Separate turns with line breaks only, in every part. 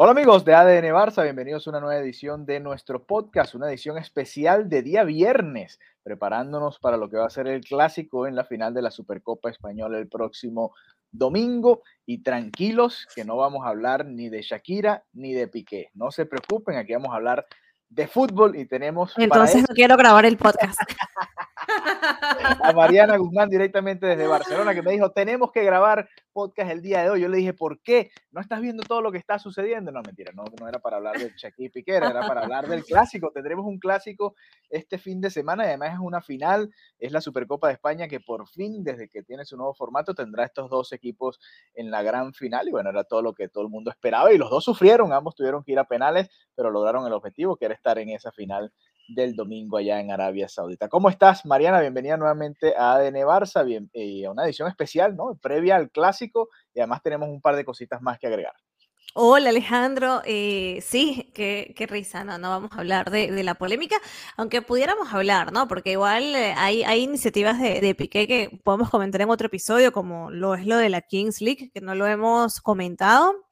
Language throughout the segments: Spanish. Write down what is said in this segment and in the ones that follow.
Hola amigos de ADN Barça, bienvenidos a una nueva edición de nuestro podcast, una edición especial de día viernes, preparándonos para lo que va a ser el clásico en la final de la Supercopa Española el próximo domingo y tranquilos que no vamos a hablar ni de Shakira ni de Piqué. No se preocupen, aquí vamos a hablar de fútbol y tenemos...
Entonces no quiero grabar el podcast.
a Mariana Guzmán directamente desde Barcelona que me dijo, tenemos que grabar podcast el día de hoy. Yo le dije, ¿por qué? ¿No estás viendo todo lo que está sucediendo? No, mentira, no, no era para hablar de Shakira Piqué, era para hablar del clásico. Tendremos un clásico este fin de semana y además es una final, es la Supercopa de España que por fin, desde que tiene su nuevo formato, tendrá estos dos equipos en la gran final y bueno, era todo lo que todo el mundo esperaba y los dos sufrieron, ambos tuvieron que ir a penales, pero lograron el objetivo que era estar en esa final del domingo allá en Arabia Saudita. ¿Cómo estás, Mariana? Bienvenida nuevamente a ADN Barça, bien, eh, a una edición especial, ¿no? Previa al clásico y además tenemos un par de cositas más que agregar.
Hola Alejandro, eh, sí, qué, qué, risa, no, no vamos a hablar de, la polémica, aunque pudiéramos hablar, ¿no? Porque igual eh, hay, hay iniciativas de, de, Piqué que podemos comentar en otro episodio, como lo es lo de la Kings League, que no lo hemos comentado,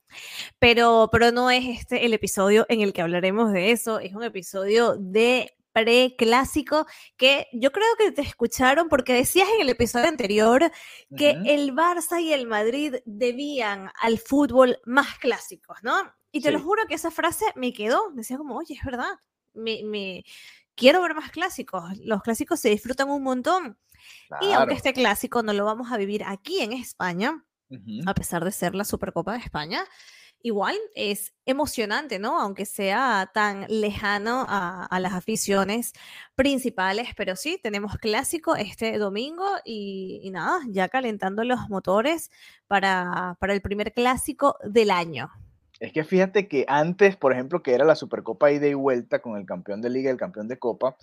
pero, pero no es este el episodio en el que hablaremos de eso, es un episodio de preclásico que yo creo que te escucharon porque decías en el episodio anterior que el Barça y el Madrid debían al fútbol más clásicos, ¿no? Y te lo juro que esa frase me quedó, decía como, oye, es verdad, me, me, quiero ver más clásicos, los clásicos se disfrutan un montón. Y aunque este clásico no lo vamos a vivir aquí en España, a pesar de ser la Supercopa de España, igual es emocionante, ¿no? Aunque sea tan lejano a, las aficiones principales, pero sí, tenemos clásico este domingo y, nada, ya calentando los motores para, para el primer clásico del año.
Es que fíjate que antes, por ejemplo, que era la Supercopa ida y vuelta con el campeón de liga y el campeón de copa,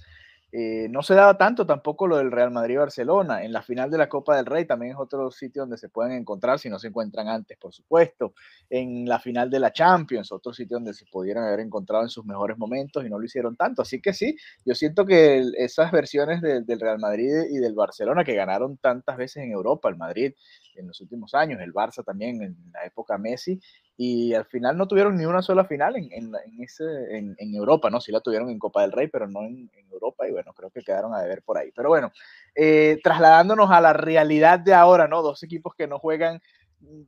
eh, no se daba tanto tampoco lo del Real Madrid-Barcelona. En la final de la Copa del Rey también es otro sitio donde se pueden encontrar, si no se encuentran antes, por supuesto. En la final de la Champions, otro sitio donde se pudieran haber encontrado en sus mejores momentos y no lo hicieron tanto. Así que sí, yo siento que esas versiones del Real Madrid y del Barcelona que ganaron tantas veces en Europa, el Madrid en los últimos años, el Barça también en la época Messi, y al final no tuvieron ni una sola final en, en, ese, en, en, Europa, ¿no? Sí la tuvieron en Copa del Rey, pero no en, Europa y bueno, creo que quedaron a deber por ahí. Pero bueno, eh, trasladándonos a la realidad de ahora, ¿no? Dos equipos que no juegan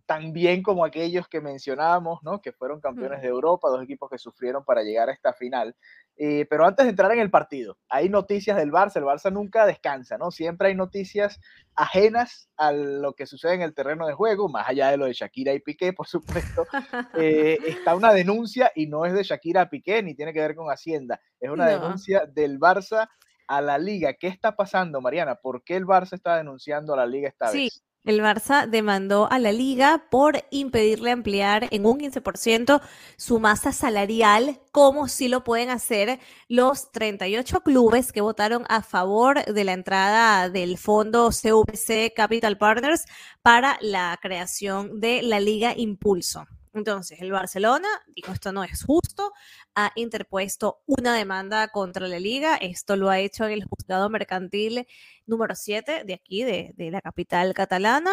tan bien como aquellos que mencionábamos, ¿no? Que fueron campeones de Europa, dos equipos que sufrieron para llegar a esta final. Eh, pero antes de entrar en el partido, hay noticias del Barça. El Barça nunca descansa, ¿no? Siempre hay noticias ajenas a lo que sucede en el terreno de juego, más allá de lo de Shakira y Piqué, por supuesto. Eh, está una denuncia y no es de Shakira a Piqué ni tiene que ver con Hacienda. Es una denuncia del Barça a la liga. ¿Qué está pasando, Mariana? ¿Por qué el Barça está denunciando a la liga esta
sí.
vez?
El Barça demandó a la liga por impedirle ampliar en un 15% su masa salarial, como si lo pueden hacer los 38 clubes que votaron a favor de la entrada del fondo CVC Capital Partners para la creación de la Liga Impulso. Entonces, el Barcelona dijo esto no es justo, ha interpuesto una demanda contra la liga, esto lo ha hecho en el juzgado mercantil número 7 de aquí, de, la capital catalana,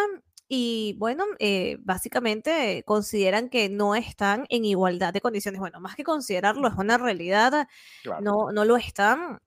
y bueno, eh, básicamente consideran que no están en igualdad de condiciones. Bueno, más que considerarlo, es una realidad, no, no lo están.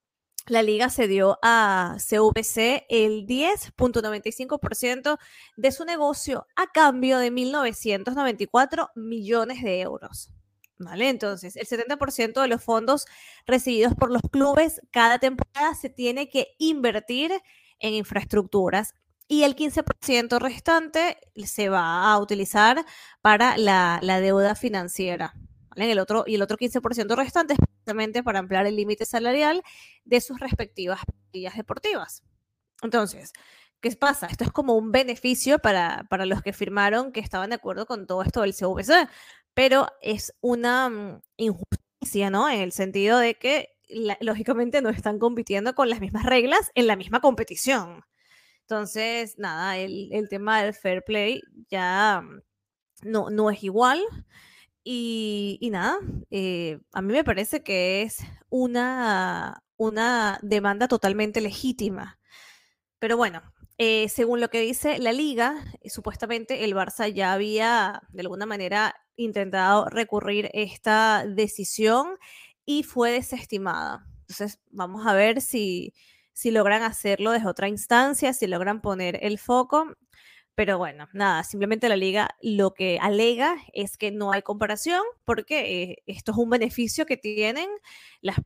La liga cedió a CVC el 10.95% de su negocio a cambio de 1.994 millones de euros. ¿Vale? Entonces, el 70% de los fondos recibidos por los clubes cada temporada se tiene que invertir en infraestructuras y el 15% restante se va a utilizar para la deuda financiera. En el otro, y el otro 15% restante es precisamente para ampliar el límite salarial de sus respectivas plantillas deportivas. Entonces, ¿qué pasa? Esto es como un beneficio para, para los que firmaron que estaban de acuerdo con todo esto del CVC, pero es una mm, injusticia, ¿no? En el sentido de que lógicamente no están compitiendo con las mismas reglas en la misma competición. Entonces, nada, el, el tema del fair play ya mm, no, no es igual. Y, nada, eh, a mí me parece que es una, una demanda totalmente legítima. Pero bueno, eh, según lo que dice la liga, eh, supuestamente el Barça ya había de alguna manera intentado recurrir esta decisión y fue desestimada. Entonces, vamos a ver si, si logran hacerlo desde otra instancia, si logran poner el foco. Pero bueno, nada, simplemente la liga lo que alega es que no hay comparación porque eh, esto es un beneficio que tienen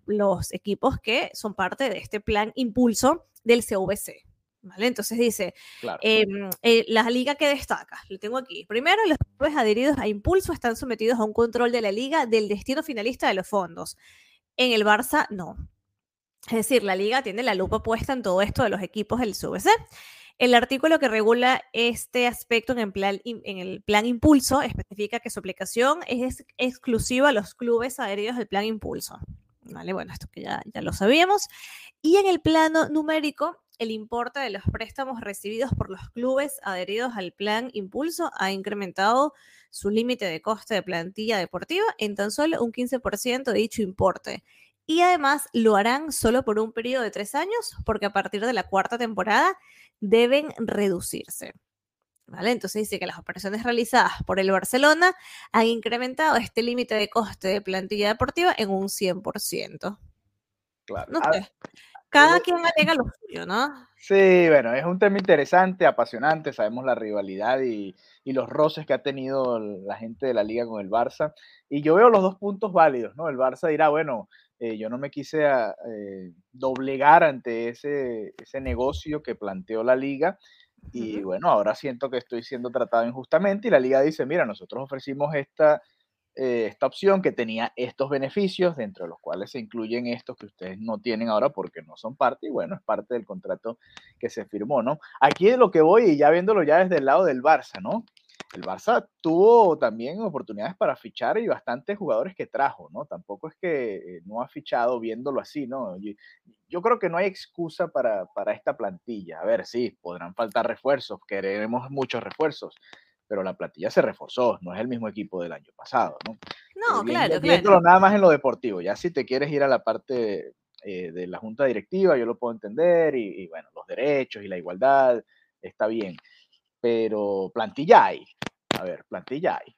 los equipos que son parte de este plan impulso del CVC. ¿Vale? Entonces dice, em, eh, la liga que destaca, lo tengo aquí. Primero, los clubes adheridos a Impulso están sometidos a un control de la liga del destino finalista de los fondos. En el Barça, no. Es decir, la liga tiene la lupa puesta en todo esto de los equipos del CVC. El artículo que regula este aspecto en el, plan, Impulso especifica que su aplicación es exclusiva a los clubes adheridos al plan Impulso. Vale, bueno, esto que ya, ya lo sabíamos. Y en el plano numérico, el importe de los préstamos recibidos por los clubes adheridos al plan Impulso ha incrementado su límite de coste de plantilla deportiva en tan solo un 15% de dicho importe. Y además lo harán solo por un periodo de tres años, porque a partir de la cuarta temporada deben reducirse. ¿Vale? Entonces dice que las operaciones realizadas por el Barcelona han incrementado este límite de coste de plantilla deportiva en un 100%. Claro. No sé. Cada quien alega lo suyo, ¿no?
Sí, bueno, es un tema interesante, apasionante, sabemos la rivalidad y, los roces que ha tenido la gente de la liga con el Barça. Y yo veo los dos puntos válidos, ¿no? El Barça dirá, bueno, eh, yo no me quise ah, eh, doblegar ante ese, ese negocio que planteó la liga. Y bueno, ahora siento que estoy siendo tratado injustamente y la liga dice, mira, nosotros ofrecimos esta eh, esta opción que tenía estos beneficios, dentro de los cuales se incluyen estos que ustedes no tienen ahora porque no son parte, y bueno, es parte del contrato que se firmó, ¿no? Aquí es lo que voy, y ya viéndolo ya desde el lado del Barça, ¿no? El Barça tuvo también oportunidades para fichar y bastantes jugadores que trajo, ¿no? Tampoco es que eh, no ha fichado viéndolo así, ¿no? Yo, yo creo que no hay excusa para, para esta plantilla. A ver, sí, podrán faltar refuerzos, queremos muchos refuerzos, pero la plantilla se reforzó, no es el mismo equipo del año pasado, ¿no?
No, eh, claro,
claro. nada más en lo deportivo, ya si te quieres ir a la parte eh, de la junta directiva, yo lo puedo entender, y, bueno, los derechos y la igualdad, está bien, pero plantilla hay, a ver, plantilla hay.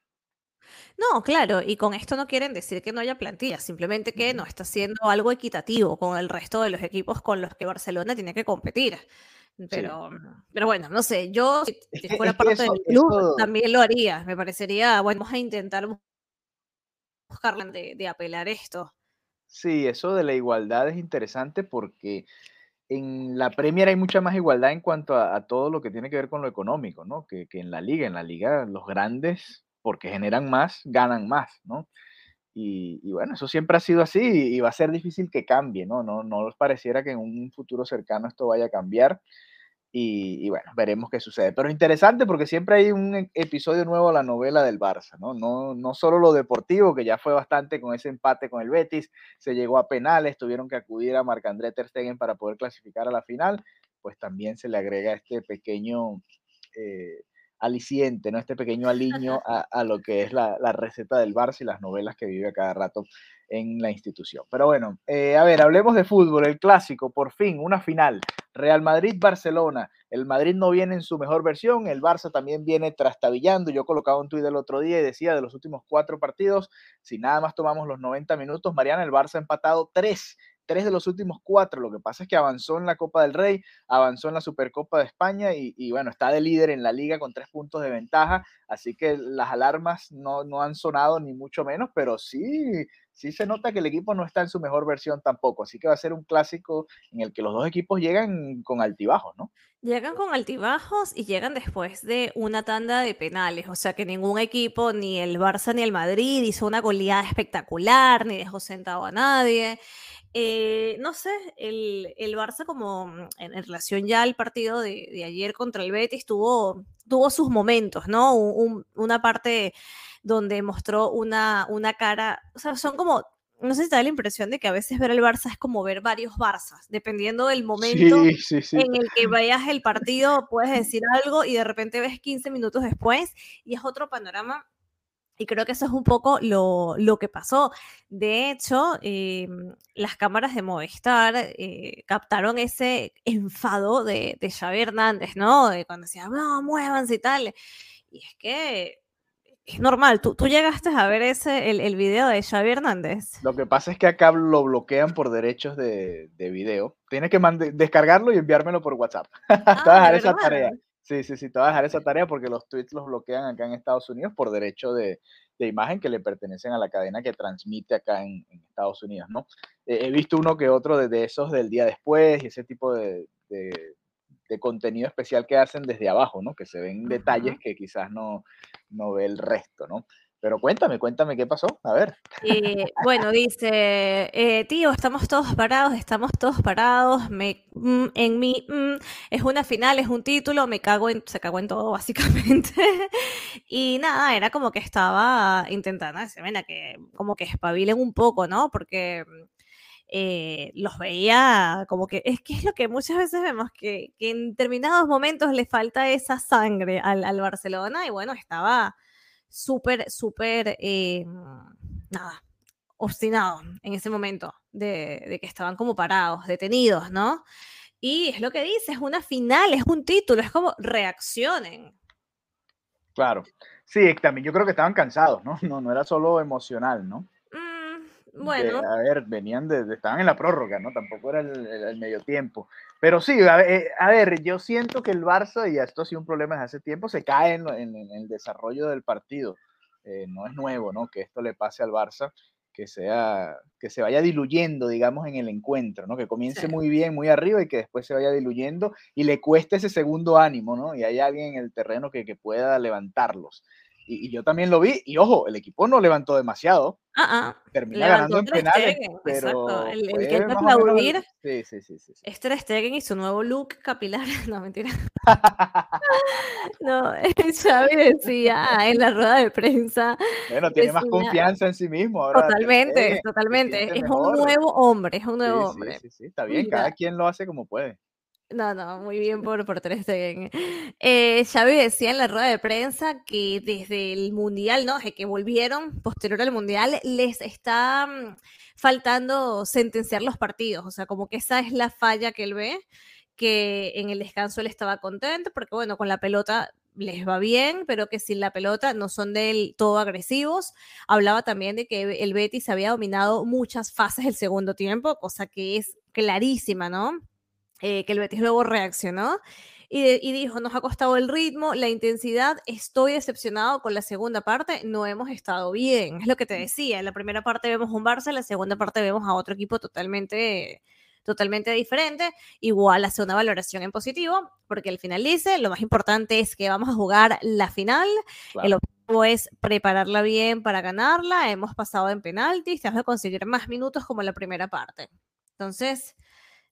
No, claro, y con esto no quieren decir que no haya plantilla, simplemente que no está siendo algo equitativo con el resto de los equipos con los que Barcelona tiene que competir. Pero, pero bueno, no sé, yo si, fuera parte del club también lo haría. Me parecería, bueno, vamos a intentar buscar de, de, apelar esto.
Sí, eso de la igualdad es interesante porque en la Premier hay mucha más igualdad en cuanto a, todo lo que tiene que ver con lo económico, ¿no? Que, que, en la liga. En la liga los grandes, porque generan más, ganan más, ¿no? Y, y, bueno, eso siempre ha sido así y va a ser difícil que cambie, ¿no? No, no nos pareciera que en un futuro cercano esto vaya a cambiar. Y, bueno, veremos qué sucede. Pero interesante porque siempre hay un e, episodio nuevo a la novela del Barça, ¿no? No, no solo lo deportivo, que ya fue bastante con ese empate con el Betis, se llegó a penales, tuvieron que acudir a Marc-André Ter Stegen para poder clasificar a la final, pues también se le agrega este pequeño eh, aliciente, ¿no? Este pequeño aliño a, lo que es la, la, receta del Barça y las novelas que vive cada rato en la institución. Pero bueno, eh, a ver, hablemos de fútbol, el clásico, por fin, una final. Real Madrid-Barcelona. El Madrid no viene en su mejor versión, el Barça también viene trastabillando. Yo colocaba un tuit el otro día y decía de los últimos cuatro partidos, si nada más tomamos los 90 minutos, Mariana, el Barça ha empatado tres tres de los últimos cuatro. Lo que pasa es que avanzó en la Copa del Rey, avanzó en la Supercopa de España y, bueno, está de líder en la liga con tres puntos de ventaja. Así que las alarmas no, no han sonado ni mucho menos, pero sí, sí se nota que el equipo no está en su mejor versión tampoco. Así que va a ser un clásico en el que los dos equipos llegan con altibajos, ¿no?
Llegan con altibajos y llegan después de una tanda de penales, o sea que ningún equipo, ni el Barça ni el Madrid, hizo una goleada espectacular, ni dejó sentado a nadie. Eh, no sé, el, Barça como mm, en, relación ya al partido de, ayer contra el Betis tuvo sus momentos, ¿no? una parte donde mostró una, una cara, o sea, son como, no sé si te da la impresión de que a veces ver el Barça es como ver varios Barças, dependiendo del momento en el que vayas el partido, puedes decir algo y de repente ves 15 minutos después y es otro panorama Y creo que eso es un poco lo, lo que pasó. De hecho, eh, las cámaras de Movistar eh, captaron ese enfado de, de Xavi Hernández, ¿no? De cuando decía, no, muévanse y tal. Y es que es normal. ¿Tú, tú llegaste a ver ese, el, el, video de Xavi Hernández?
Lo que pasa es que acá lo bloquean por derechos de, de video. Tienes que descargarlo y enviármelo por WhatsApp. Ah, esa tarea. Sí, sí, sí, te voy a dejar esa tarea porque los tweets los bloquean acá en Estados Unidos por derecho de, de imagen que le pertenecen a la cadena que transmite acá en, en Estados Unidos, ¿no? Eh, he visto uno que otro de, de, esos del día después y ese tipo de, de, contenido especial que hacen desde abajo, ¿no? Que se ven detalles que quizás no, no ve el resto, ¿no? Pero cuéntame, cuéntame qué pasó. A ver.
Eh, bueno, dice, eh, tío, estamos todos parados, estamos todos parados. Me, mm, en mí mm, es una final, es un título, me cago en, se cagó en todo básicamente. y nada, era como que estaba intentando, venga, que como que espabilen un poco, ¿no? Porque eh, los veía como que es que es lo que muchas veces vemos, que, que en determinados momentos le falta esa sangre al, Barcelona y bueno, estaba súper, súper, eh, nada, obstinado en ese momento de, de, que estaban como parados, detenidos, ¿no? Y es lo que dice, es una final, es un título, es como reaccionen.
Claro, sí, también yo creo que estaban cansados, ¿no? No, no era solo emocional, ¿no?
Bueno.
De, a ver, venían de, estaban en la prórroga, ¿no? Tampoco era el, el, el medio tiempo. Pero sí, a, eh, a, ver, yo siento que el Barça, y esto ha sido un problema desde hace tiempo, se cae en, en, en el desarrollo del partido. Eh, no es nuevo, ¿no? Que esto le pase al Barça, que, sea, que se vaya diluyendo, digamos, en el encuentro, ¿no? Que comience sí. muy bien, muy arriba y que después se vaya diluyendo y le cueste ese segundo ánimo, ¿no? Y hay alguien en el terreno que, que pueda levantarlos. Y, y, yo también lo vi, y ojo, el equipo no levantó demasiado.
Ah, ah.
Termina ganando en penales.
Pero Exacto. El, el que que aplaudir
sí, sí, sí, sí,
es Ter Stegen y su nuevo look capilar. No, mentira. no, Xavi decía en la rueda de prensa.
Bueno, tiene más confianza en sí mismo. Ahora
totalmente, Stegen, totalmente. Es un nuevo hombre, es un nuevo
sí,
hombre.
Sí, sí, está bien, Mira. cada quien lo hace como puede.
No, no, muy bien por, por Ter Stegen. Eh, Xavi decía en la rueda de prensa que desde el Mundial, ¿no? Desde que volvieron posterior al Mundial, les está mm, faltando sentenciar los partidos. O sea, como que esa es la falla que él ve, que en el descanso él estaba contento, porque bueno, con la pelota les va bien, pero que sin la pelota no son del todo agresivos. Hablaba también de que el Betis había dominado muchas fases del segundo tiempo, cosa que es clarísima, ¿no? Eh, que el Betis luego reaccionó y, de, y, dijo, nos ha costado el ritmo, la intensidad, estoy decepcionado con la segunda parte, no hemos estado bien, es lo que te decía, en la primera parte vemos un Barça, en la segunda parte vemos a otro equipo totalmente totalmente diferente, igual hace una valoración en positivo, porque al final dice, lo más importante es que vamos a jugar la final, claro. el objetivo es prepararla bien para ganarla, hemos pasado en penaltis, tenemos que conseguir más minutos como en la primera parte. Entonces,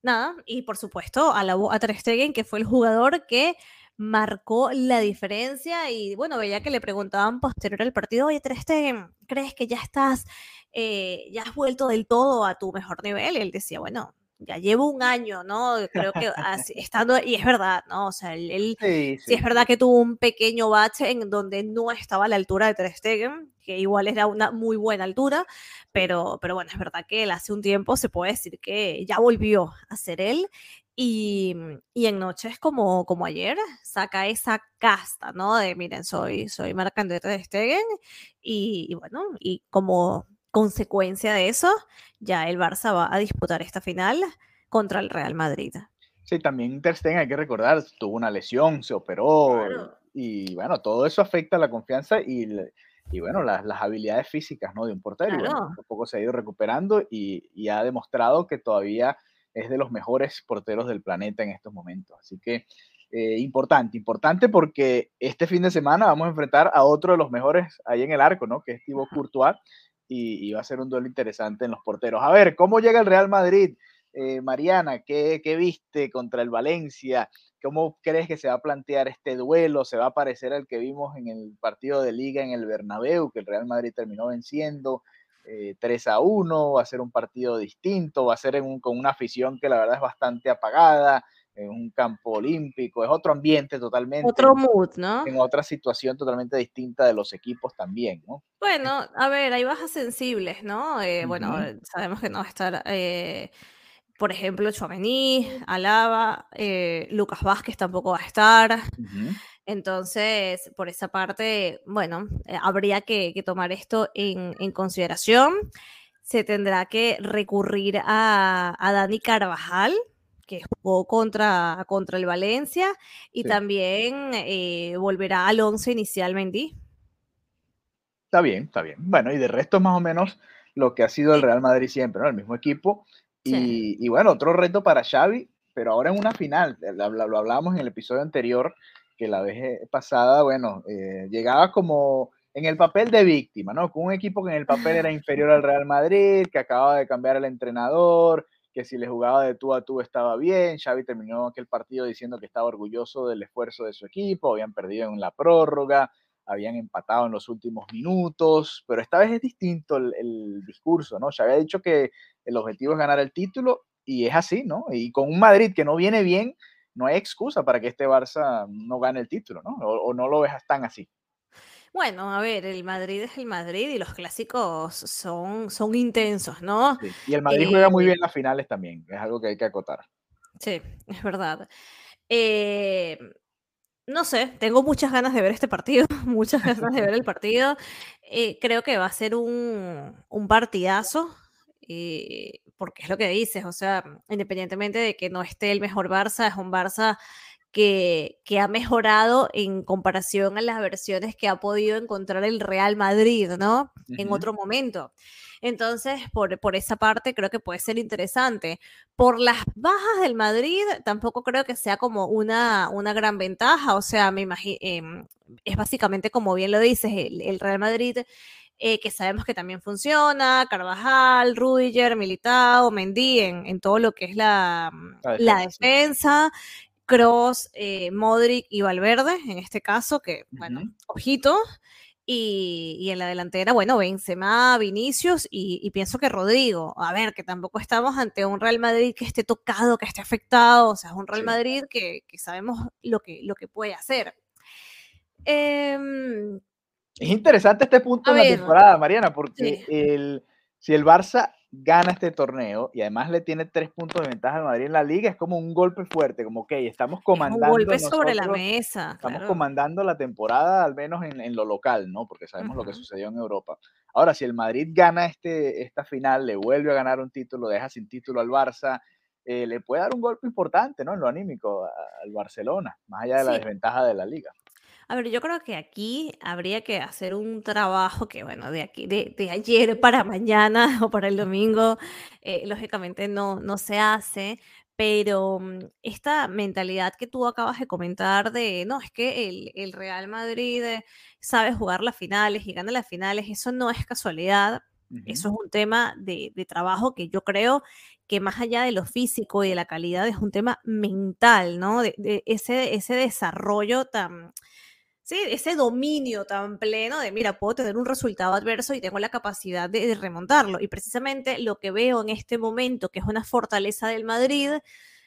nada, y por supuesto alabó a Ter Stegen, que fue el jugador que marcó la diferencia y bueno, veía que le preguntaban posterior al partido, oye Ter Stegen, ¿crees que ya estás, eh, ya has vuelto del todo a tu mejor nivel? Y él decía, bueno, ya llevo un año, ¿no? Creo que así, estando, y es verdad, ¿no? O sea, él, sí, sí. sí, es verdad que tuvo un pequeño bache en donde no estaba a la altura de Ter Stegen, que igual era una muy buena altura, pero, pero bueno, es verdad que él hace un tiempo se puede decir que ya volvió a ser él, y, y, en noches como, como ayer saca esa casta, ¿no? De miren, soy, soy Marc André Ter Stegen, y, y bueno, y como consecuencia de eso, ya el Barça va a disputar esta final contra el Real Madrid.
Sí, también Ter Stegen, hay que recordar, tuvo una lesión, se operó claro. y bueno, todo eso afecta la confianza y, y bueno, las, las, habilidades físicas ¿no? de un portero. Claro. Bueno, un poco se ha ido recuperando y, y, ha demostrado que todavía es de los mejores porteros del planeta en estos momentos. Así que eh, importante, importante porque este fin de semana vamos a enfrentar a otro de los mejores ahí en el arco, ¿no? Que es Thibaut Courtois y, y, va a ser un duelo interesante en los porteros. A ver, ¿cómo llega el Real Madrid? Eh, Mariana, ¿qué, ¿qué, viste contra el Valencia? ¿Cómo crees que se va a plantear este duelo? ¿Se va a parecer al que vimos en el partido de liga en el Bernabéu, que el Real Madrid terminó venciendo eh, 3 a 1? ¿Va a ser un partido distinto? ¿Va a ser un, con una afición que la verdad es bastante apagada? En un campo olímpico, es otro ambiente totalmente.
Otro mood, ¿no?
En otra situación totalmente distinta de los equipos también, ¿no?
Bueno, a ver, hay bajas sensibles, ¿no? Eh, bueno, sabemos que no va a estar, eh, por ejemplo, Chouameni, Alaba, eh, Lucas Vázquez tampoco va a estar. Entonces, por esa parte, bueno, habría que, tomar esto en, consideración. Se tendrá que recurrir a, a Dani Carvajal, que jugó contra, contra el Valencia y también eh, volverá al 11 inicial Mendy.
Está bien, está bien. Bueno, y de resto más o menos lo que ha sido el Real Madrid siempre, ¿no? El mismo equipo. Y, bueno, otro reto para Xavi, pero ahora en una final. Lo, lo hablábamos en el episodio anterior, que la vez pasada, bueno, eh, llegaba como en el papel de víctima, ¿no? Con un equipo que en el papel era inferior al Real Madrid, que acababa de cambiar el entrenador, si le jugaba de tú a tú estaba bien. Xavi terminó aquel partido diciendo que estaba orgulloso del esfuerzo de su equipo, habían perdido en la prórroga, habían empatado en los últimos minutos, pero esta vez es distinto el, discurso, ¿no? Xavi ha dicho que el objetivo es ganar el título y es así, ¿no? Y con un Madrid que no viene bien, no hay excusa para que este Barça no gane el título, ¿no? O, no lo ves tan así.
Bueno, a ver, el Madrid es el Madrid y los clásicos son, son intensos, ¿no?
Y el Madrid juega muy eh bien las finales también, es algo que hay que acotar.
Sí, es verdad. Eh, no sé, tengo muchas ganas de ver este partido, muchas ganas de ver el partido. Eh, creo que va a ser un, un partidazo, porque es lo que dices, o sea, independientemente de que no esté el mejor Barça, es un Barça que, ha mejorado en comparación a las versiones que ha podido encontrar el Real Madrid, ¿no? En otro momento. Entonces, por, por, esa parte creo que puede ser interesante. Por las bajas del Madrid, tampoco creo que sea como una, una gran ventaja. O sea, me imagino, em, es básicamente como bien lo dices, el, Real Madrid, eh, que sabemos que también funciona, Carvajal, Rudiger, Militao, Mendy, en, todo lo que es la, la defensa. Cross, eh, Modric y Valverde, en este caso, que, bueno, ojito. Y, en la delantera, bueno, Benzema, Vinicius y, pienso que Rodrigo. A ver, que tampoco estamos ante un Real Madrid que esté tocado, que esté afectado. O sea, es un Real Madrid que, sabemos lo que, lo que puede hacer. Em,
es interesante este punto de la temporada, Mariana, porque el, si el Barça gana este torneo y además le tiene tres puntos de ventaja al Madrid en la liga, es como un golpe fuerte, como que estamos comandando. un
golpe sobre la mesa.
Estamos comandando la temporada, al menos en, lo local, ¿no? Porque sabemos lo que sucedió en Europa. Ahora, si el Madrid gana este, esta final, le vuelve a ganar un título, deja sin título al Barça, eh, le puede dar un golpe importante, ¿no? En lo anímico al Barcelona, más allá de la desventaja de la liga.
A ver, yo creo que aquí habría que hacer un trabajo que, bueno, de aquí, de, ayer para mañana o para el domingo, eh, lógicamente no, no se hace, pero mm, esta mentalidad que tú acabas de comentar de, no, es que el, Real Madrid eh, sabe jugar las finales y gana las finales, eso no es casualidad, eso es un tema de, trabajo que yo creo que más allá de lo físico y de la calidad es un tema mental, ¿no? De, de ese, ese desarrollo tan Sí, ese dominio tan pleno de, mira, puedo tener un resultado adverso y tengo la capacidad de, remontarlo. Y precisamente lo que veo en este momento, que es una fortaleza del Madrid,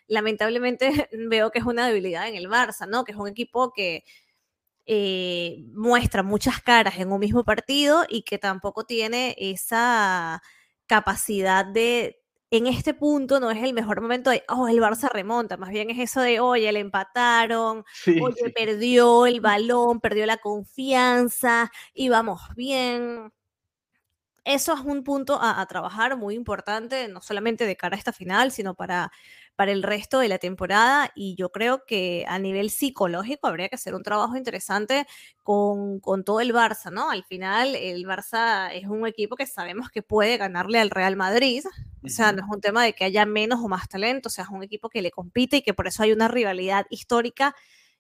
lamentablemente veo que es una debilidad en el Barça, ¿no? Que es un equipo que eh, muestra muchas caras en un mismo partido y que tampoco tiene esa capacidad de en este punto no es el mejor momento de, oh, el Barça remonta, más bien es eso de, oye, le empataron, oye, perdió el balón, perdió la confianza, íbamos bien. Eso es un punto a, a trabajar muy importante, no solamente de cara a esta final, sino para para el resto de la temporada y yo creo que a nivel psicológico habría que hacer un trabajo interesante con, todo el Barça, ¿no? Al final el Barça es un equipo que sabemos que puede ganarle al Real Madrid, o sea, no es un tema de que haya menos o más talento, o sea, es un equipo que le compite y que por eso hay una rivalidad histórica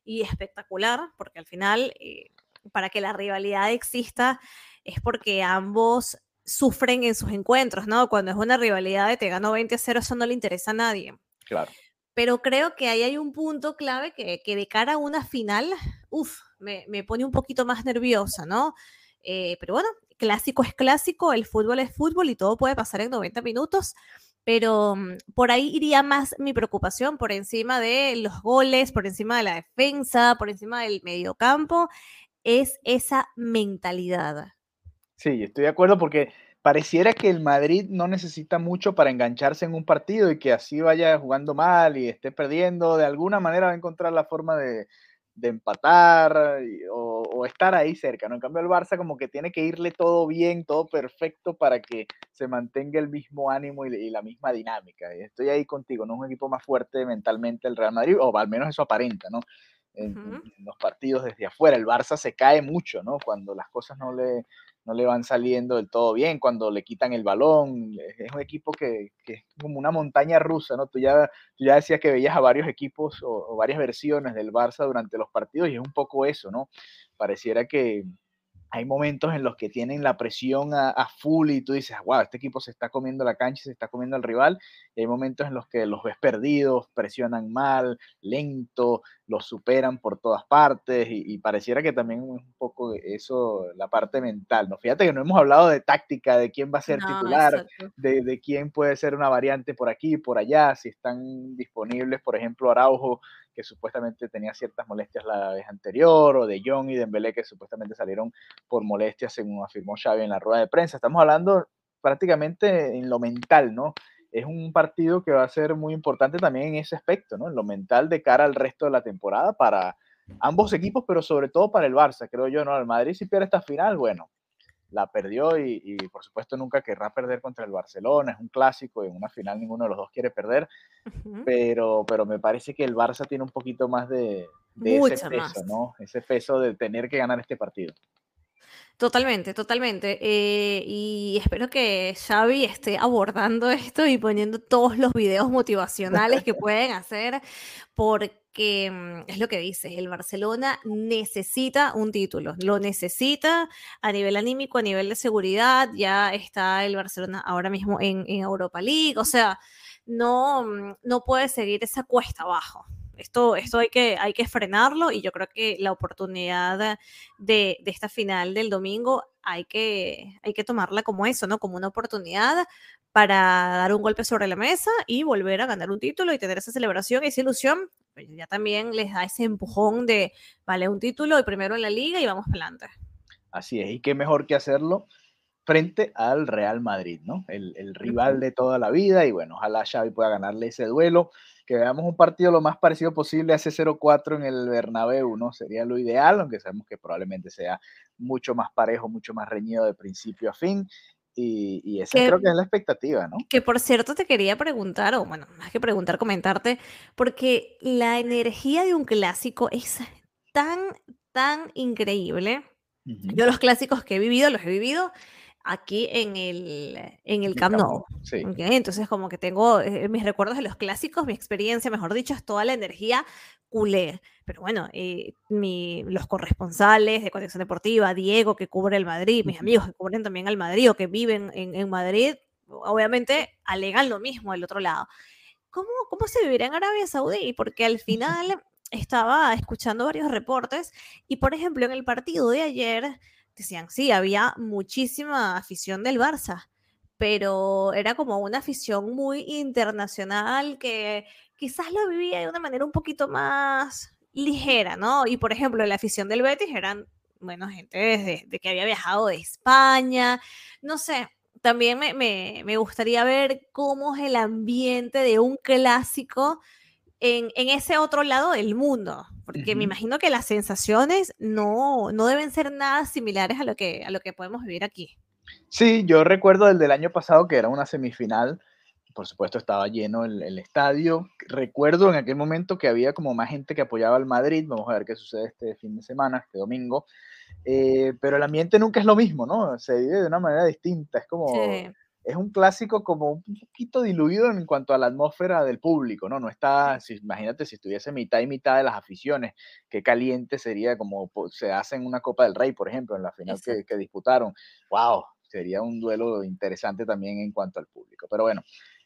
y espectacular, porque al final, eh, para que la rivalidad exista, es porque ambos sufren en sus encuentros, ¿no? Cuando es una rivalidad de te gano 20 a 0, eso no le interesa a nadie.
Claro.
Pero creo que ahí hay un punto clave que, que de cara a una final, uff, me, me, pone un poquito más nerviosa, ¿no? Eh, pero bueno, clásico es clásico, el fútbol es fútbol y todo puede pasar en 90 minutos. pero mm, por ahí iría más mi preocupación por encima de los goles, por encima de la defensa, por encima del mediocampo, es esa mentalidad.
Sí, estoy de acuerdo porque pareciera que el Madrid no necesita mucho para engancharse en un partido y que así vaya jugando mal y esté perdiendo, de alguna manera va a encontrar la forma de, de empatar o, estar ahí cerca, ¿no? En cambio el Barça como que tiene que irle todo bien, todo perfecto para que se mantenga el mismo ánimo y, la misma dinámica. Y estoy ahí contigo, no es un equipo más fuerte mentalmente el Real Madrid, o al menos eso aparenta, ¿no? en, los partidos desde afuera. El Barça se cae mucho, ¿no? Cuando las cosas no le, no le van saliendo del todo bien, cuando le quitan el balón. Es un equipo que, es como una montaña rusa, ¿no? Tú ya, ya decías que veías a varios equipos o, varias versiones del Barça durante los partidos y es un poco eso, ¿no? Pareciera que, hay momentos en los que tienen la presión a, full y tú dices, wow, este equipo se está comiendo la cancha, se está comiendo al rival. Y hay momentos en los que los ves perdidos, presionan mal, lento, los superan por todas partes y, pareciera que también es un poco eso, la parte mental. ¿no? Fíjate que no hemos hablado de táctica, de quién va a ser titular, de, de, quién puede ser una variante por aquí, por allá, si están disponibles, por ejemplo, Araujo que supuestamente tenía ciertas molestias la vez anterior, o de John y Dembélé que supuestamente salieron por molestias, según afirmó Xavi en la rueda de prensa. Estamos hablando prácticamente en lo mental, ¿no? Es un partido que va a ser muy importante también en ese aspecto, ¿no? En lo mental de cara al resto de la temporada para ambos equipos, pero sobre todo para el Barça, creo yo, ¿no? El Madrid si pierde esta final, bueno, la perdió y, por supuesto nunca querrá perder contra el Barcelona, es un clásico y en una final ninguno de los dos quiere perder, pero, pero me parece que el Barça tiene un poquito más de, ese peso, ¿no? Ese peso de tener que ganar este partido.
Totalmente, totalmente. Eh, y espero que Xavi esté abordando esto y poniendo todos los videos motivacionales que pueden hacer, porque mm, es lo que dice, el Barcelona necesita un título, lo necesita a nivel anímico, a nivel de seguridad, ya está el Barcelona ahora mismo en, en Europa League, o sea, no, mm, no puede seguir esa cuesta abajo. Esto, esto hay, que, hay que frenarlo y yo creo que la oportunidad de, esta final del domingo hay que, hay que tomarla como eso, ¿no? Como una oportunidad para dar un golpe sobre la mesa y volver a ganar un título y tener esa celebración, esa ilusión. Pues ya también les da ese empujón de, vale, un título y primero en la liga y vamos adelante.
Así es, y qué mejor que hacerlo frente al Real Madrid, ¿no? El, el, rival de toda la vida y bueno, ojalá Xavi pueda ganarle ese duelo que veamos un partido lo más parecido posible a ese 0-4 en el Bernabéu, ¿no? Sería lo ideal, aunque sabemos que probablemente sea mucho más parejo, mucho más reñido de principio a fin. Y, y esa creo que es la expectativa, ¿no?
Que por cierto te quería preguntar, o bueno, más que preguntar, comentarte, porque la energía de un clásico es tan, tan increíble. Yo los clásicos que he vivido, los he vivido aquí en el, en el Camp Nou. Entonces, como que tengo eh, mis recuerdos de los clásicos, mi experiencia, mejor dicho, es toda la energía culé. Pero bueno, eh, mi, los corresponsales de Conexión Deportiva, Diego, que cubre el Madrid, mis amigos que cubren también al Madrid o que viven en, en Madrid, obviamente alegan lo mismo del otro lado. ¿Cómo, ¿Cómo se vivirá en Arabia Saudí? Porque al final estaba escuchando varios reportes y, por ejemplo, en el partido de ayer decían, sí, había muchísima afición del Barça, pero era como una afición muy internacional que quizás lo vivía de una manera un poquito más ligera, ¿no? Y por ejemplo, la afición del Betis eran, bueno, gente desde de que había viajado de España, no sé. También me, me, me gustaría ver cómo es el ambiente de un clásico en, ese otro lado del mundo, porque me imagino que las sensaciones no, no deben ser nada similares a lo, que, a lo que podemos vivir aquí.
Sí, yo recuerdo el del año pasado que era una semifinal, por supuesto estaba lleno el, el, estadio. Recuerdo en aquel momento que había como más gente que apoyaba al Madrid, vamos a ver qué sucede este fin de semana, este domingo, eh, pero el ambiente nunca es lo mismo, ¿no? Se vive de una manera distinta, es como es un clásico como un poquito diluido en cuanto a la atmósfera del público, ¿no? No está, si, imagínate si estuviese mitad y mitad de las aficiones, qué caliente sería como se hace en una Copa del Rey, por ejemplo, en la final que, que, disputaron. ¡Wow! Sería un duelo interesante también en cuanto al público. Pero bueno,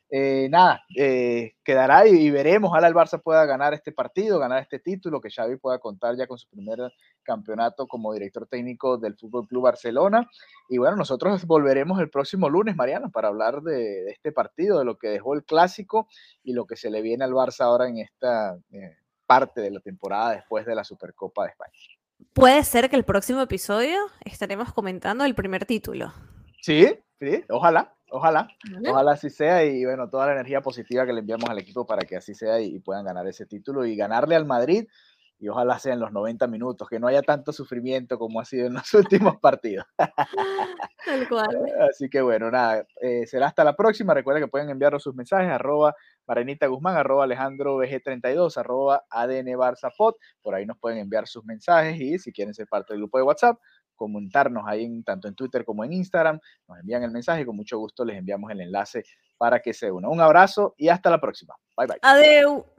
eh, nada, eh, quedará y, veremos. Ojalá el Barça pueda ganar este partido, ganar este título, que Xavi pueda contar ya con su primer campeonato como director técnico del Fútbol Club Barcelona. Y bueno, nosotros volveremos el próximo lunes, Mariano, para hablar de, este partido, de lo que dejó el clásico y lo que se le viene al Barça ahora en esta eh, parte de la temporada después de la Supercopa de España.
Puede ser que el próximo episodio estaremos comentando el primer título.
Sí, sí, ojalá. Ojalá, ojalá así sea y bueno, toda la energía positiva que le enviamos al equipo para que así sea y, puedan ganar ese título y ganarle al Madrid y ojalá sea en los 90 minutos, que no haya tanto sufrimiento como ha sido en los últimos partidos. Tal cual. Así que bueno, nada, eh, será hasta la próxima. Recuerden que pueden enviarnos sus mensajes, arroba Marenita Guzmán, arroba Alejandro BG32, arroba ADN Barça Por ahí nos pueden enviar sus mensajes y si quieren ser parte del grupo de WhatsApp, comentarnos ahí en, tanto en Twitter como en Instagram, nos envían el mensaje y con mucho gusto les enviamos el enlace para que se una. Un abrazo y hasta la próxima. Bye bye.
Adeu.